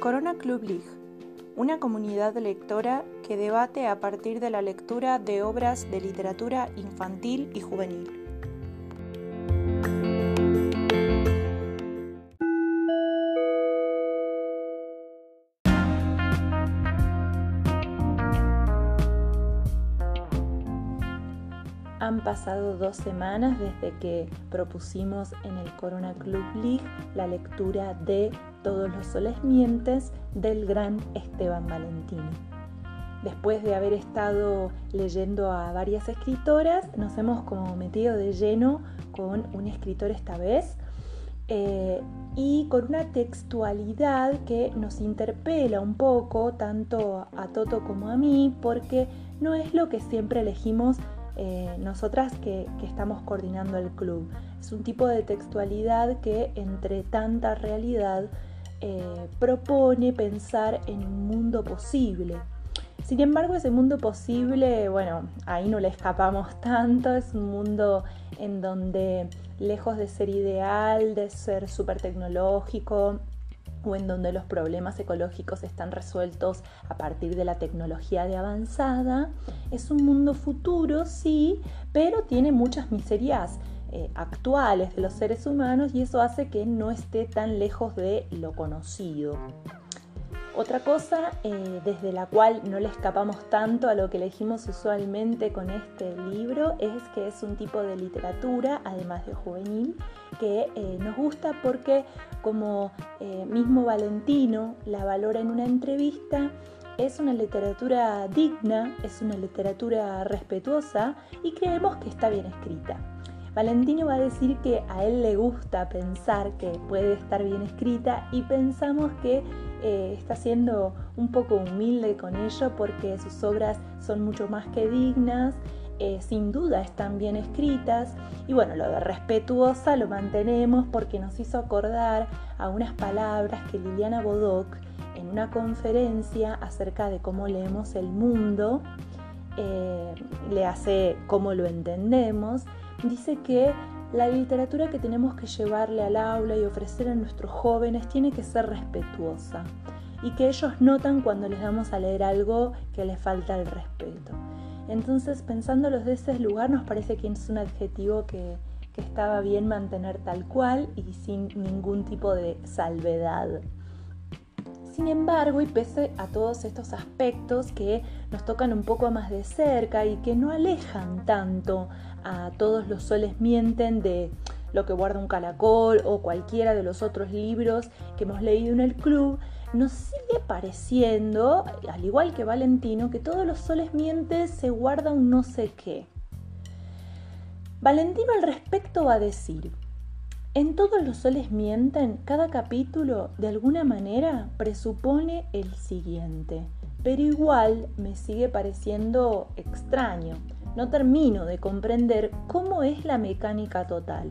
Corona Club League, una comunidad lectora que debate a partir de la lectura de obras de literatura infantil y juvenil. Han pasado dos semanas desde que propusimos en el Corona Club League la lectura de Todos los soles mientes del gran Esteban Valentini. Después de haber estado leyendo a varias escritoras, nos hemos como metido de lleno con un escritor esta vez eh, y con una textualidad que nos interpela un poco, tanto a Toto como a mí, porque no es lo que siempre elegimos eh, nosotras que, estamos coordinando el club. Es un tipo de textualidad que entre tanta realidad eh, propone pensar en un mundo posible. Sin embargo, ese mundo posible, bueno, ahí no le escapamos tanto, es un mundo en donde lejos de ser ideal, de ser súper tecnológico, o en donde los problemas ecológicos están resueltos a partir de la tecnología de avanzada. Es un mundo futuro, sí, pero tiene muchas miserias eh, actuales de los seres humanos y eso hace que no esté tan lejos de lo conocido. Otra cosa eh, desde la cual no le escapamos tanto a lo que elegimos usualmente con este libro es que es un tipo de literatura, además de juvenil, que eh, nos gusta porque como eh, mismo Valentino la valora en una entrevista, es una literatura digna, es una literatura respetuosa y creemos que está bien escrita. Valentino va a decir que a él le gusta pensar que puede estar bien escrita y pensamos que eh, está siendo un poco humilde con ello porque sus obras son mucho más que dignas, eh, sin duda están bien escritas y bueno, lo de respetuosa lo mantenemos porque nos hizo acordar a unas palabras que Liliana Bodoc en una conferencia acerca de cómo leemos el mundo, eh, le hace cómo lo entendemos dice que la literatura que tenemos que llevarle al aula y ofrecer a nuestros jóvenes tiene que ser respetuosa y que ellos notan cuando les damos a leer algo que les falta el respeto. Entonces, pensándolos de ese lugar, nos parece que es un adjetivo que, que estaba bien mantener tal cual y sin ningún tipo de salvedad. Sin embargo, y pese a todos estos aspectos que nos tocan un poco más de cerca y que no alejan tanto a todos los soles mienten de lo que guarda un calacol o cualquiera de los otros libros que hemos leído en el club, nos sigue pareciendo, al igual que Valentino, que todos los soles mienten se guarda un no sé qué. Valentino al respecto va a decir, en todos los soles mienten, cada capítulo de alguna manera presupone el siguiente, pero igual me sigue pareciendo extraño. No termino de comprender cómo es la mecánica total,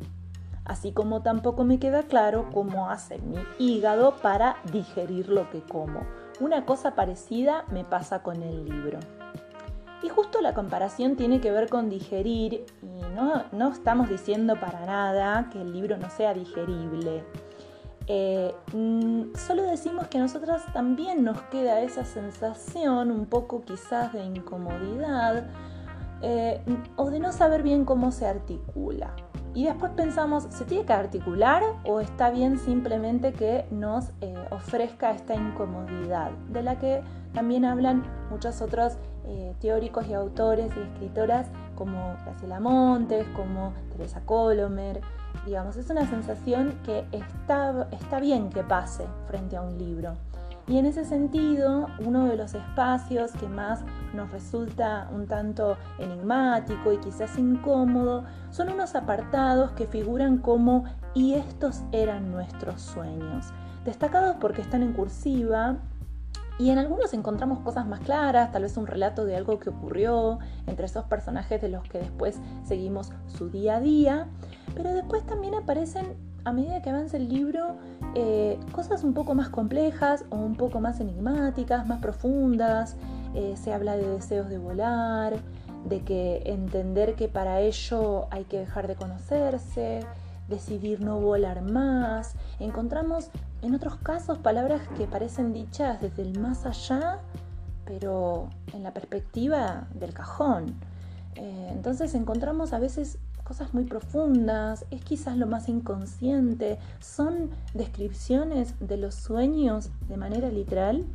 así como tampoco me queda claro cómo hace mi hígado para digerir lo que como. Una cosa parecida me pasa con el libro. Y justo la comparación tiene que ver con digerir y no, estamos diciendo para nada que el libro no sea digerible. Eh, mm, solo decimos que a nosotras también nos queda esa sensación un poco quizás de incomodidad eh, o de no saber bien cómo se articula. Y después pensamos, ¿se tiene que articular o está bien simplemente que nos eh, ofrezca esta incomodidad? De la que también hablan muchos otros eh, teóricos y autores y escritoras como Graciela Montes, como Teresa Colomer. Digamos, es una sensación que está, está bien que pase frente a un libro. Y en ese sentido, uno de los espacios que más nos resulta un tanto enigmático y quizás incómodo son unos apartados que figuran como y estos eran nuestros sueños, destacados porque están en cursiva y en algunos encontramos cosas más claras, tal vez un relato de algo que ocurrió entre esos personajes de los que después seguimos su día a día, pero después también aparecen a medida que avanza el libro eh, cosas un poco más complejas o un poco más enigmáticas, más profundas. Eh, se habla de deseos de volar, de que entender que para ello hay que dejar de conocerse, decidir no volar más. Encontramos en otros casos palabras que parecen dichas desde el más allá, pero en la perspectiva del cajón. Eh, entonces encontramos a veces cosas muy profundas, es quizás lo más inconsciente, son descripciones de los sueños de manera literal.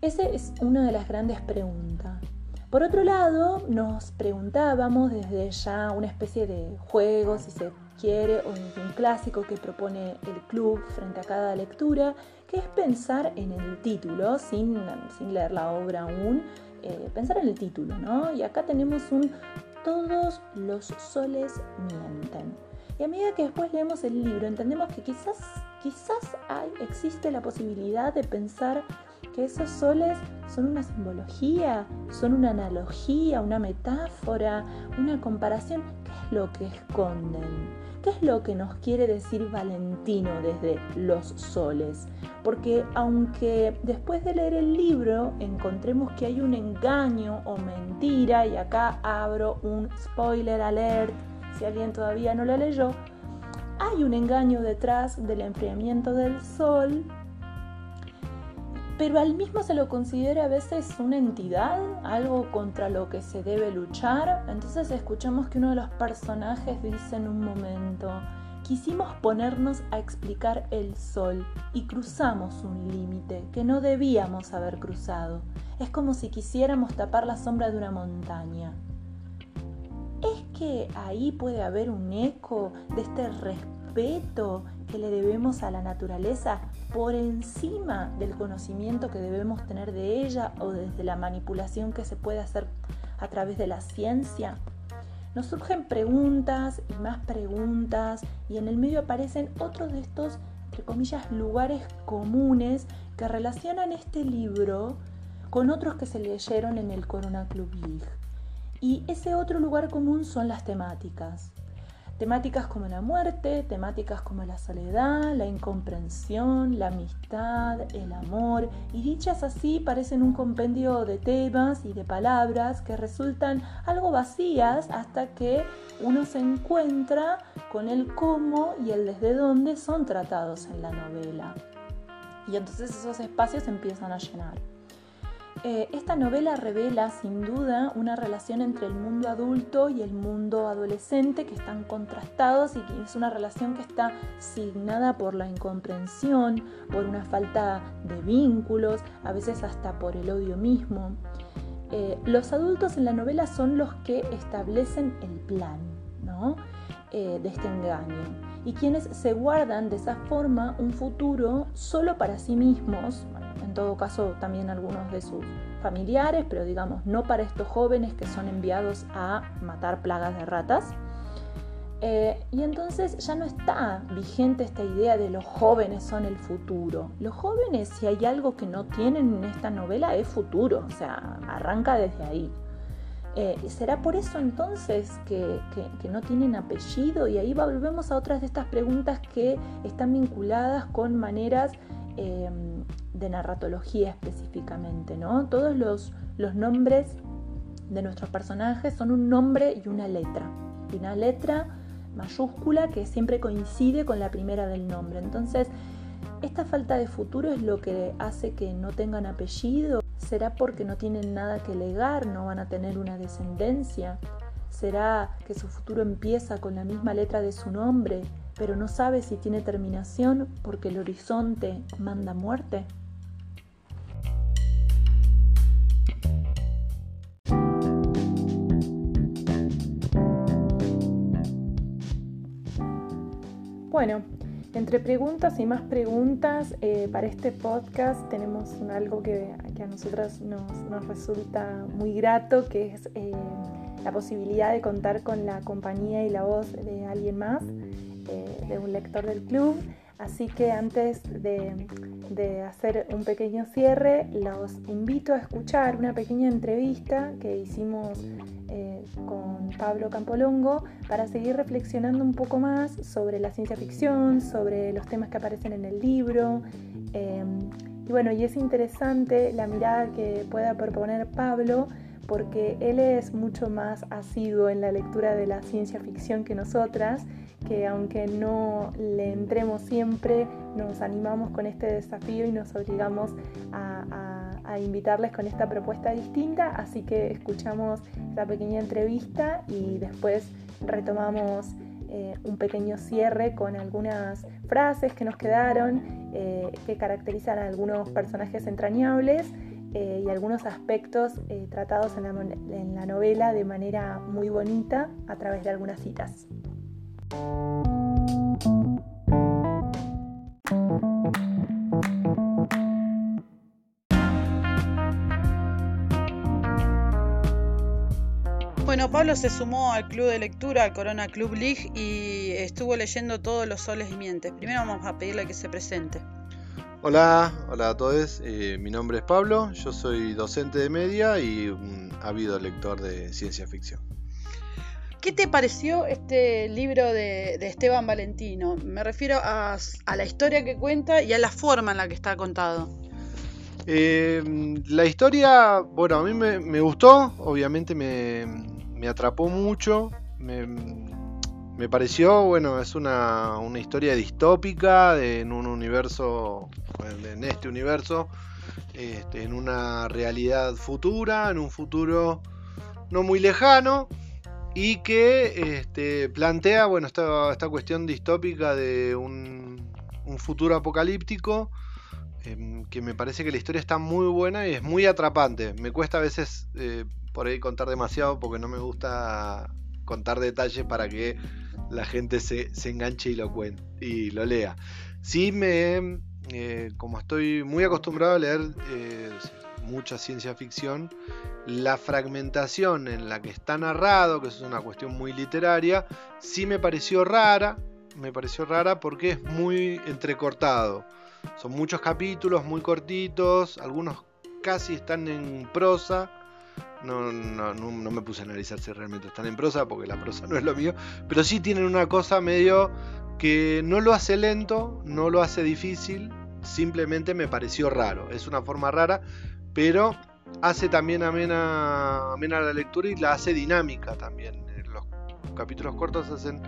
Esa es una de las grandes preguntas. Por otro lado, nos preguntábamos desde ya una especie de juego, si se quiere, o un clásico que propone el club frente a cada lectura, que es pensar en el título, sin, sin leer la obra aún, eh, pensar en el título, ¿no? Y acá tenemos un Todos los soles mienten. Y a medida que después leemos el libro, entendemos que quizás, quizás hay, existe la posibilidad de pensar que esos soles son una simbología, son una analogía, una metáfora, una comparación. ¿Qué es lo que esconden? ¿Qué es lo que nos quiere decir Valentino desde los soles? Porque aunque después de leer el libro encontremos que hay un engaño o mentira, y acá abro un spoiler alert, si alguien todavía no lo leyó, hay un engaño detrás del enfriamiento del sol pero al mismo se lo considera a veces una entidad, algo contra lo que se debe luchar. Entonces escuchamos que uno de los personajes dice en un momento, quisimos ponernos a explicar el sol y cruzamos un límite que no debíamos haber cruzado. Es como si quisiéramos tapar la sombra de una montaña. ¿Es que ahí puede haber un eco de este respeto que le debemos a la naturaleza por encima del conocimiento que debemos tener de ella o desde la manipulación que se puede hacer a través de la ciencia? Nos surgen preguntas y más preguntas y en el medio aparecen otros de estos, entre comillas, lugares comunes que relacionan este libro con otros que se leyeron en el Corona Club League. Y ese otro lugar común son las temáticas. Temáticas como la muerte, temáticas como la soledad, la incomprensión, la amistad, el amor, y dichas así parecen un compendio de temas y de palabras que resultan algo vacías hasta que uno se encuentra con el cómo y el desde dónde son tratados en la novela. Y entonces esos espacios empiezan a llenar. Eh, esta novela revela sin duda una relación entre el mundo adulto y el mundo adolescente que están contrastados y que es una relación que está signada por la incomprensión, por una falta de vínculos, a veces hasta por el odio mismo. Eh, los adultos en la novela son los que establecen el plan eh, de este engaño y quienes se guardan de esa forma un futuro solo para sí mismos, en todo caso también algunos de sus familiares, pero digamos no para estos jóvenes que son enviados a matar plagas de ratas. Eh, y entonces ya no está vigente esta idea de los jóvenes son el futuro. Los jóvenes, si hay algo que no tienen en esta novela, es futuro, o sea, arranca desde ahí. Eh, ¿Será por eso entonces que, no tienen apellido? Y ahí volvemos a otras de estas preguntas que están vinculadas con maneras em, de narratología específicamente, ¿no? Todos los, los nombres de nuestros personajes son un nombre y una letra. Y una letra mayúscula que siempre coincide con la primera del nombre. Entonces, esta falta de futuro es lo que hace que no tengan apellido. ¿Será porque no tienen nada que legar, no van a tener una descendencia? ¿Será que su futuro empieza con la misma letra de su nombre, pero no sabe si tiene terminación porque el horizonte manda muerte? Bueno, entre preguntas y más preguntas, eh, para este podcast tenemos algo que, a nosotras nos, resulta muy grato, que es eh, la posibilidad de contar con la compañía y la voz de alguien más, eh, de un lector del club. Así que antes de, hacer un pequeño cierre, los invito a escuchar una pequeña entrevista que hicimos con Pablo Campolongo para seguir reflexionando un poco más sobre la ciencia ficción, sobre los temas que aparecen en el libro. Em, y bueno, y es interesante la mirada que pueda proponer Pablo porque él es mucho más asiduo en la lectura de la ciencia ficción que nosotras, que aunque no le entremos siempre, nos animamos con este desafío y nos obligamos a, a invitarles con esta propuesta distinta, así que escuchamos esta pequeña entrevista y después retomamos eh, un pequeño cierre con algunas frases que nos quedaron, eh, que caracterizan a algunos personajes entrañables eh, y algunos aspectos tratados en la novela de manera muy bonita a través de algunas citas. Bueno, Pablo se sumó al club de lectura, al Corona Club League, y estuvo leyendo todos los soles y mientes. Primero vamos a pedirle que se presente. Hola, hola a todos. Eh, mi nombre es Pablo, yo soy docente de media y un ávido lector de ciencia ficción. ¿Qué te pareció este libro de, Esteban Valentino? Me refiero a, la historia que cuenta y a la forma en la que está contado. Eh, la historia, bueno, a mí me gustó, obviamente me, me atrapó mucho. Me, pareció, bueno, es una, historia distópica en un universo, en este universo, este, en una realidad futura, en un futuro no muy lejano y que este, plantea, bueno, esta, esta cuestión distópica de un, futuro apocalíptico em, que me parece que la historia está muy buena y es muy atrapante. Me cuesta a veces eh, por ahí contar demasiado porque no me gusta contar detalles para que la gente se, enganche y lo, y lo lea. Sí me, eh, como estoy muy acostumbrado a leer eh, mucha ciencia ficción, la fragmentación en la que está narrado, que es una cuestión muy literaria, sí me pareció rara, me pareció rara porque es muy entrecortado. Son muchos capítulos muy cortitos, algunos casi están en prosa no, no, no, me puse a analizar si realmente están en prosa, porque la prosa no es lo mío. Pero sí tienen una cosa medio que no lo hace lento, no lo hace difícil, simplemente me pareció raro. Es una forma rara, pero hace también amena, amena la lectura y la hace dinámica también. Los capítulos cortos hacen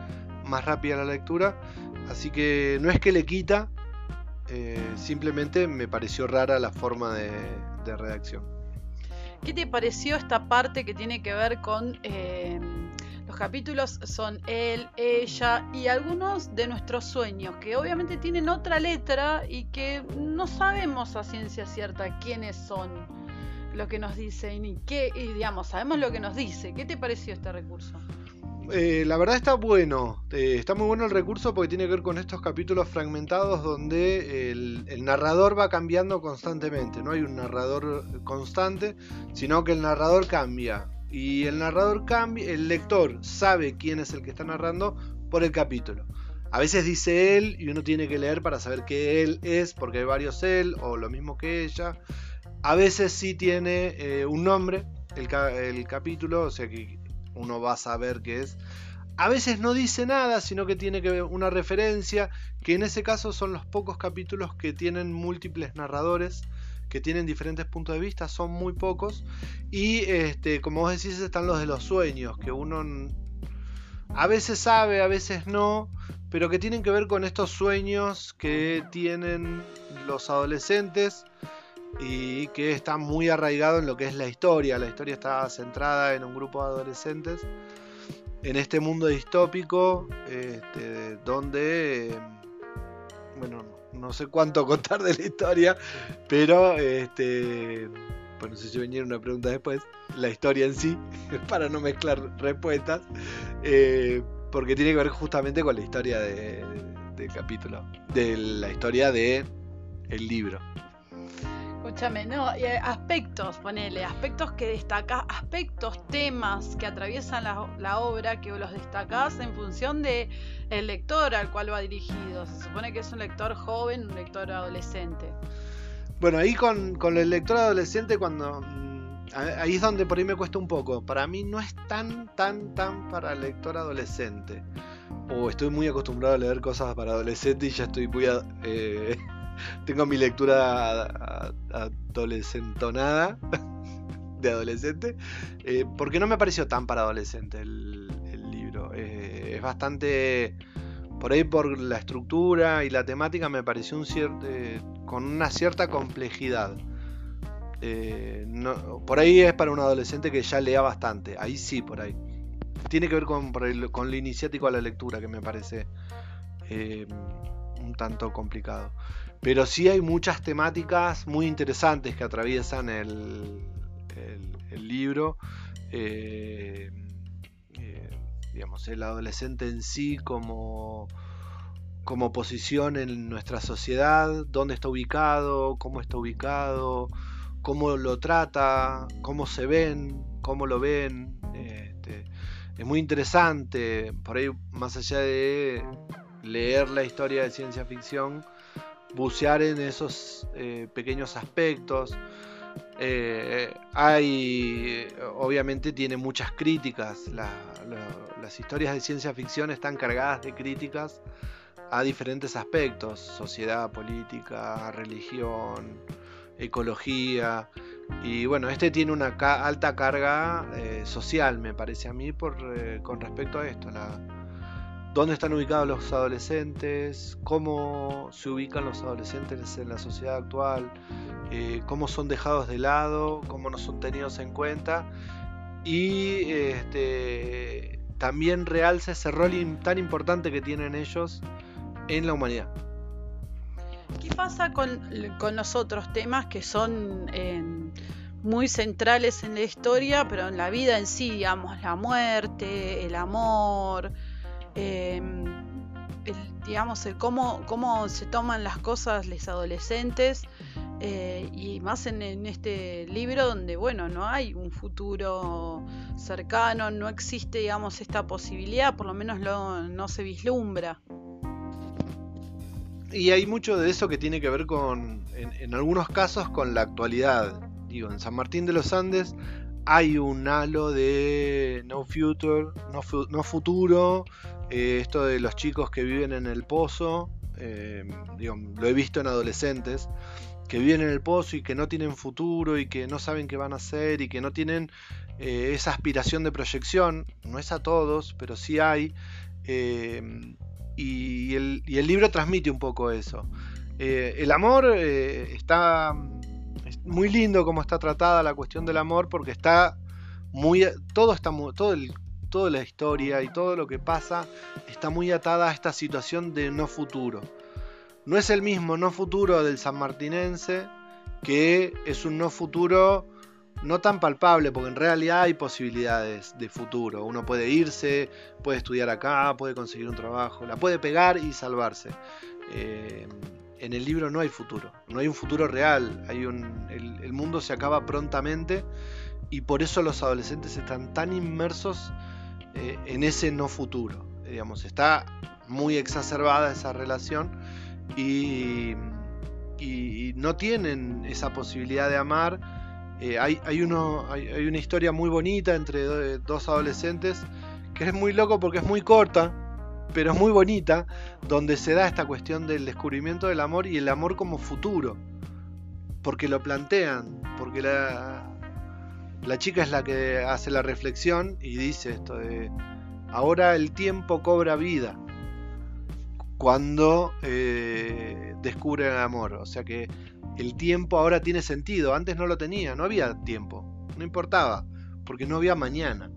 más rápida la lectura, así que no es que le quita, eh, simplemente me pareció rara la forma de redacción. ¿Qué te pareció esta parte que tiene que ver con eh, los capítulos? Son él, ella y algunos de nuestros sueños, que obviamente tienen otra letra y que no sabemos a ciencia cierta quiénes son lo que nos dicen y qué, y digamos, sabemos lo que nos dice. ¿Qué te pareció este recurso? Eh, la verdad está bueno, eh, está muy bueno el recurso porque tiene que ver con estos capítulos fragmentados donde el, narrador va cambiando constantemente, no hay un narrador constante, sino que el narrador cambia. Y el narrador cambia, el lector sabe quién es el que está narrando por el capítulo. A veces dice él y uno tiene que leer para saber qué él es, porque hay varios él o lo mismo que ella. A veces sí tiene eh, un nombre el, el capítulo, o sea que uno va a saber qué es. A veces no dice nada, sino que tiene que ver una referencia, que en ese caso son los pocos capítulos que tienen múltiples narradores, que tienen diferentes puntos de vista, son muy pocos. Y este, como vos decís, están los de los sueños, que uno a veces sabe, a veces no, pero que tienen que ver con estos sueños que tienen los adolescentes y que está muy arraigado en lo que es la historia. La historia está centrada en un grupo de adolescentes en este mundo distópico este, donde, bueno, no sé cuánto contar de la historia, pero, este, no sé si venía una pregunta después, la historia en sí, para no mezclar respuestas, eh, porque tiene que ver justamente con la historia de, del capítulo, de la historia de libro. Escúchame, no, eh, aspectos, ponele, aspectos que destacás, aspectos, temas que atraviesan la, obra que los destacás en función de el lector al cual va dirigido. Se supone que es un lector joven, un lector adolescente. Bueno, ahí con, el lector adolescente, cuando. Mm, ahí es donde por ahí me cuesta un poco. Para mí no es tan, tan, tan para el lector adolescente. O estoy muy acostumbrado a leer cosas para adolescentes y ya estoy muy. Eh, tengo mi lectura adolescentonada de adolescente, eh, porque no me pareció tan para adolescente el, libro. Eh, es bastante, por ahí por la estructura y la temática me pareció un cierto, con una cierta complejidad. por ahí es para un adolescente que ya lea bastante, ahí sí, por ahí. Tiene que ver con, con lo iniciático a la lectura, que me parece un tanto complicado. Pero sí hay muchas temáticas muy interesantes que atraviesan el, libro. Eh, eh, digamos, el adolescente en sí como, como posición en nuestra sociedad, dónde está ubicado, cómo está ubicado, cómo lo trata, cómo se ven, cómo lo ven. Este, es muy interesante, por ahí más allá de leer la historia de ciencia ficción, bucear en esos eh, pequeños aspectos. Eh, hay, obviamente tiene muchas críticas, las historias de ciencia ficción están cargadas de críticas a diferentes aspectos, sociedad, política, religión, ecología. Y bueno, este tiene una alta carga eh, social, me parece a mí, con respecto a esto. Dónde están ubicados los adolescentes, cómo se ubican los adolescentes en la sociedad actual, eh, cómo son dejados de lado, cómo no son tenidos en cuenta y este, también realza ese rol tan importante que tienen ellos en la humanidad. ¿Qué pasa con, los otros temas que son muy centrales en la historia, pero en la vida en sí, digamos, la muerte, el amor, Em, digamos, cómo, cómo se toman las cosas los adolescentes eh, y más en, este libro donde, bueno, no hay un futuro cercano, no existe, digamos, esta posibilidad, por lo menos no se vislumbra. Y hay mucho de eso que tiene que ver con, en, algunos casos, con la actualidad. Digo, en San Martín de los Andes hay un halo de no future, no futuro, eh, esto de los chicos que viven en el pozo, eh, lo he visto en adolescentes, que viven en el pozo y que no tienen futuro y que no saben qué van a hacer y que no tienen eh, esa aspiración de proyección, no es a todos, pero sí hay, y el, libro transmite un poco eso. el amor está muy lindo como está tratada la cuestión del amor porque está muy todo está todo el toda la historia y todo lo que pasa está muy atada a esta situación de no futuro. No es el mismo no futuro del sanmartinense, que es un no futuro no tan palpable, porque en realidad hay posibilidades de futuro. Uno puede irse, puede estudiar acá, puede conseguir un trabajo, la puede pegar y salvarse. Eh, en el libro no hay futuro, no hay un futuro real, hay el mundo se acaba prontamente y por eso los adolescentes están tan inmersos eh, en ese no futuro. Digamos, está muy exacerbada esa relación y, no tienen esa posibilidad de amar. Eh, hay, una historia muy bonita entre dos adolescentes que es muy loco porque es muy corta, pero es muy bonita, donde se da esta cuestión del descubrimiento del amor y el amor como futuro. Porque lo plantean, porque la, la chica es la que hace la reflexión y dice esto de, ahora el tiempo cobra vida cuando eh, descubre el amor. O sea que el tiempo ahora tiene sentido, antes no lo tenía, no había tiempo, no importaba, porque no había mañana.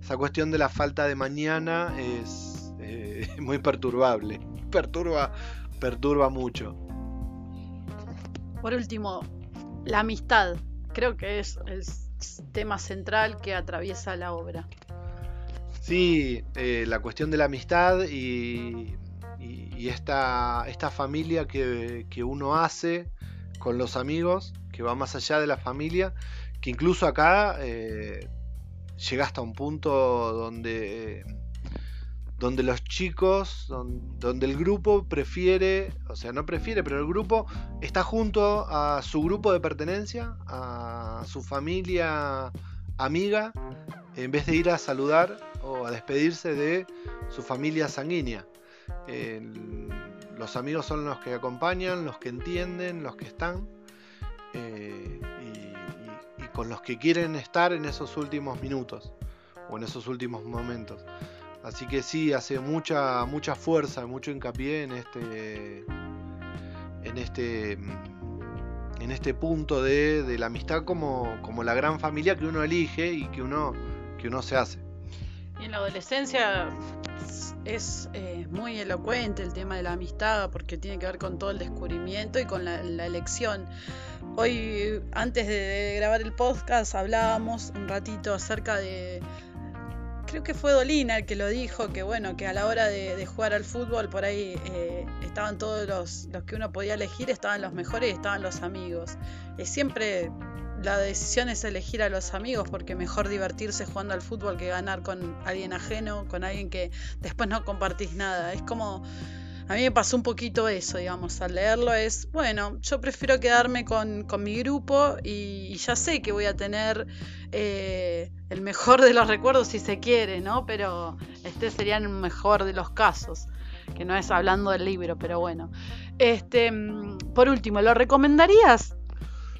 Esa cuestión de la falta de mañana es eh, muy perturbable, perturba, perturba mucho. Por último, la amistad, creo que es, es tema central que atraviesa la obra. Sí, eh, la cuestión de la amistad y, esta, esta, familia que, uno hace con los amigos, que va más allá de la familia, que incluso acá eh, llega hasta un punto donde donde los chicos, donde el grupo prefiere, o sea, no prefiere, pero el grupo está junto a su grupo de pertenencia, a su familia amiga, en vez de ir a saludar o a despedirse de su familia sanguínea. los amigos son los que acompañan, los que entienden, los que están. Eh, y, con los que quieren estar en esos últimos minutos o en esos últimos momentos. Así que sí, hace mucha, mucha fuerza, mucho hincapié en este. en este. en este punto de, la amistad como, como, la gran familia que uno elige y que uno, que uno se hace. Y en la adolescencia es eh, muy elocuente el tema de la amistad porque tiene que ver con todo el descubrimiento y con la, elección. Hoy, antes de, grabar el podcast, hablábamos un ratito acerca de, creo que fue Dolina el que lo dijo, que bueno, que a la hora de, jugar al fútbol por ahí eh, estaban todos los, los, que uno podía elegir, estaban los mejores y estaban los amigos. Es siempre la decisión es elegir a los amigos porque mejor divertirse jugando al fútbol que ganar con alguien ajeno, con alguien que después no compartís nada. Es como, a mí me pasó un poquito eso, digamos, al leerlo es, bueno, yo prefiero quedarme con, mi grupo y, ya sé que voy a tener eh, el mejor de los recuerdos si se quiere, ¿no? Pero este sería el mejor de los casos que no es hablando del libro, pero bueno. Este, mm, por último, ¿lo recomendarías?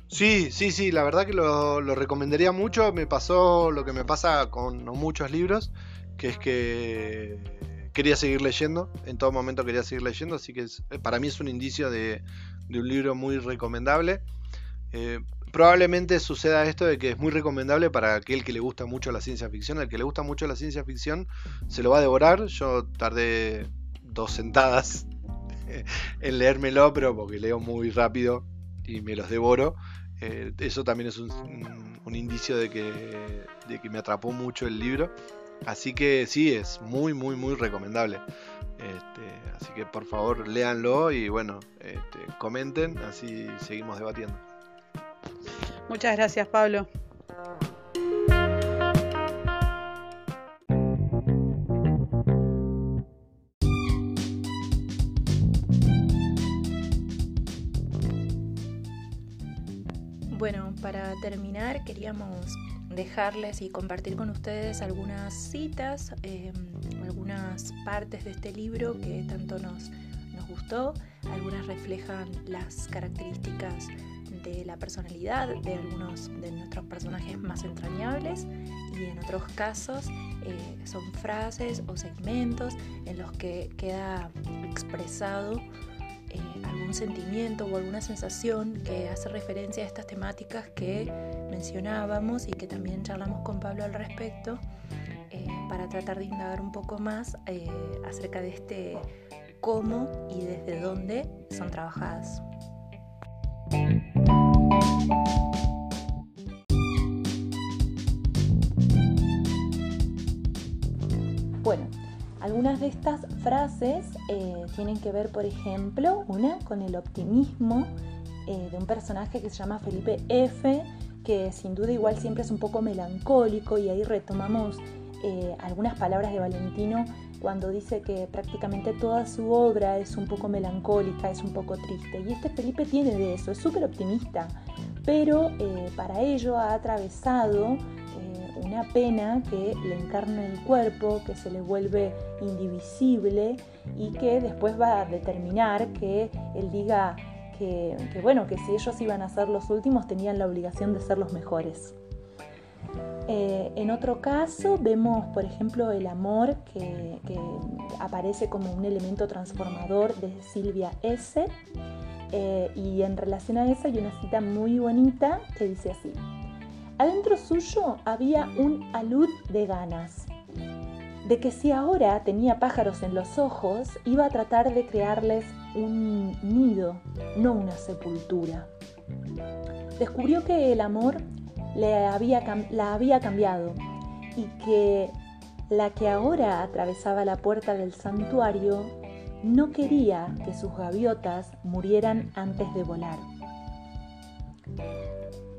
Sí, sí, sí, la verdad que lo, recomendaría mucho. Me pasó lo que me pasa con muchos libros, que es que quería seguir leyendo, en todo momento quería seguir leyendo, así que eh, para mí es un indicio de, un libro muy recomendable. Eh, probablemente suceda esto de que es muy recomendable para aquel que le gusta mucho la ciencia ficción. Al que le gusta mucho la ciencia ficción se lo va a devorar. Yo tardé dos sentadas en leérmelo, pero porque leo muy rápido y me los devoro. Eh, eso también es un, indicio de que, de que me atrapó mucho el libro. Así que sí, es muy, muy, muy recomendable. Este, así que por favor léanlo y bueno, este, comenten, así seguimos debatiendo. Muchas gracias, Pablo. Bueno, para terminar queríamos dejarles y compartir con ustedes algunas citas, em, algunas partes de este libro que tanto nos, nos gustó. Algunas reflejan las características de la personalidad de algunos de nuestros personajes más entrañables y en otros casos eh, son frases o segmentos en los que queda expresado eh, algún sentimiento o alguna sensación que hace referencia a estas temáticas que mencionábamos y que también charlamos con Pablo al respecto eh, para tratar de indagar un poco más eh, acerca de este cómo y desde dónde son trabajadas. Bueno, algunas de estas frases eh, tienen que ver, por ejemplo, una con el optimismo de un personaje que se llama Felipe F, que sin duda igual siempre es un poco melancólico y ahí retomamos eh, algunas palabras de Valentino cuando dice que prácticamente toda su obra es un poco melancólica, es un poco triste. Y este Felipe tiene de eso, es súper optimista, pero para ello ha atravesado una pena que le encarna el cuerpo, que se le vuelve indivisible y que después va a determinar que él diga que, bueno, que si ellos iban a ser los últimos tenían la obligación de ser los mejores. Eh, en otro caso vemos, por ejemplo, el amor que, aparece como un elemento transformador de Silvia S. Eh, y en relación a eso hay una cita muy bonita que dice así. Adentro suyo había un alud de ganas, de que si ahora tenía pájaros en los ojos, iba a tratar de crearles un nido, no una sepultura. Descubrió que el amor le la había cambiado y que la que ahora atravesaba la puerta del santuario no quería que sus gaviotas murieran antes de volar.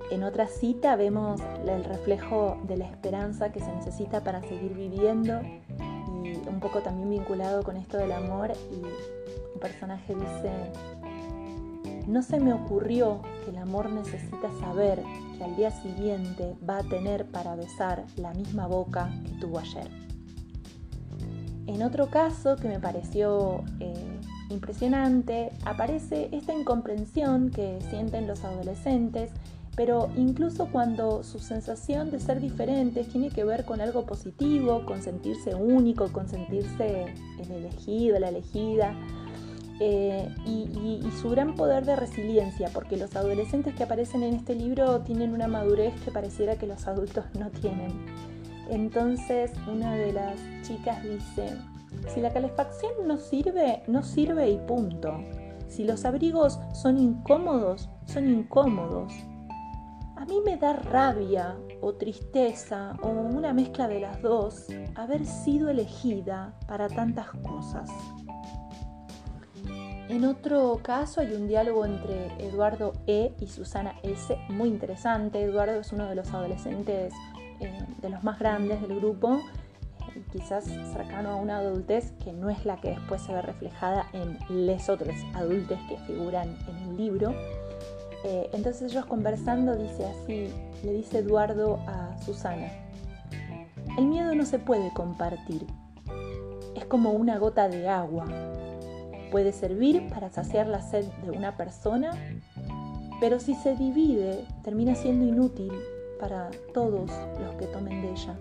En otra cita vemos el reflejo de la esperanza que se necesita para seguir viviendo y un poco también vinculado con esto del amor y un personaje dice, no se me ocurrió que el amor necesita saber que al día siguiente va a tener para besar la misma boca que tuvo ayer. En otro caso que me pareció eh, impresionante, aparece esta incomprensión que sienten los adolescentes pero incluso cuando su sensación de ser diferentes tiene que ver con algo positivo, con sentirse único, con sentirse el elegido, la elegida, eh, y, su gran poder de resiliencia, porque los adolescentes que aparecen en este libro tienen una madurez que pareciera que los adultos no tienen. Entonces una de las chicas dice, si la calefacción no sirve, no sirve y punto. Si los abrigos son incómodos, son incómodos. A mí me da rabia o tristeza o una mezcla de las dos haber sido elegida para tantas cosas. En otro caso hay un diálogo entre Eduardo E y Susana S, muy interesante. Eduardo es uno de los adolescentes eh, de los más grandes del grupo, eh, quizás cercano a una adultez que no es la que después se ve reflejada en les otros adultos que figuran en el libro. Eh, entonces ellos conversando dice así, le dice Eduardo a Susana, el miedo no se puede compartir, es como una gota de agua Puede servir para saciar la sed de una persona, pero si se divide termina siendo inútil para todos los que tomen de ella.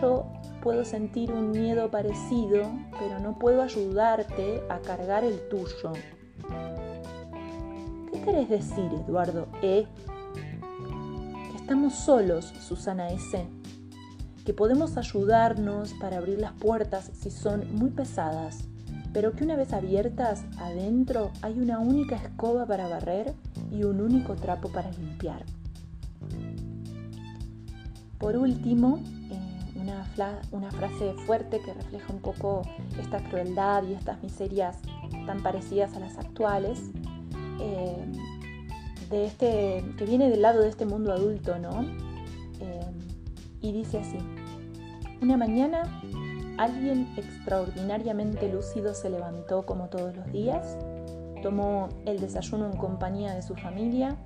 Yo puedo sentir un miedo parecido, pero no puedo ayudarte a cargar el tuyo. ¿Qué querés decir, Eduardo E? Que estamos solos, Susana S. Que podemos ayudarnos para abrir las puertas si son muy pesadas pero que una vez abiertas, adentro hay una única escoba para barrer y un único trapo para limpiar. Por último, eh, una, frase fuerte que refleja un poco esta crueldad y estas miserias tan parecidas a las actuales, eh, de este, que viene del lado de este mundo adulto, ¿no? Eh, y dice así, una mañana Alguien extraordinariamente lúcido se levantó como todos los días, tomó el desayuno en compañía de su familia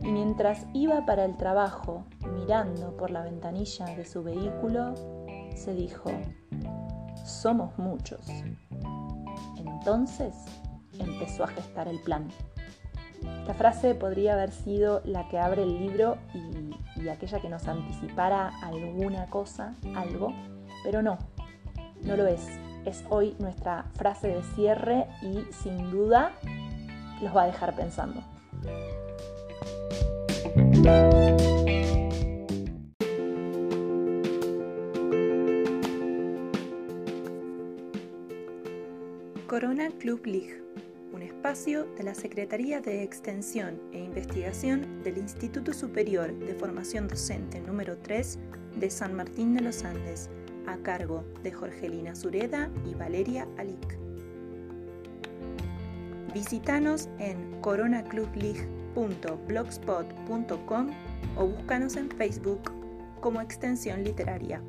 y mientras iba para el trabajo mirando por la ventanilla de su vehículo, se dijo, somos muchos. Entonces empezó a gestar el plan. Esta frase podría haber sido la que abre el libro y, aquella que nos anticipara alguna cosa, algo, pero no, no lo es. Es hoy nuestra frase de cierre y sin duda los va a dejar pensando. Corona Club League, espacio de la Secretaría de Extensión e Investigación del Instituto Superior de Formación Docente número 3 de San Martín de los Andes a cargo de Jorgelina Sureda y Valeria Alic. Visítanos en coronaclubleague.blogspot.com o búscanos en Facebook como Extensión Literaria.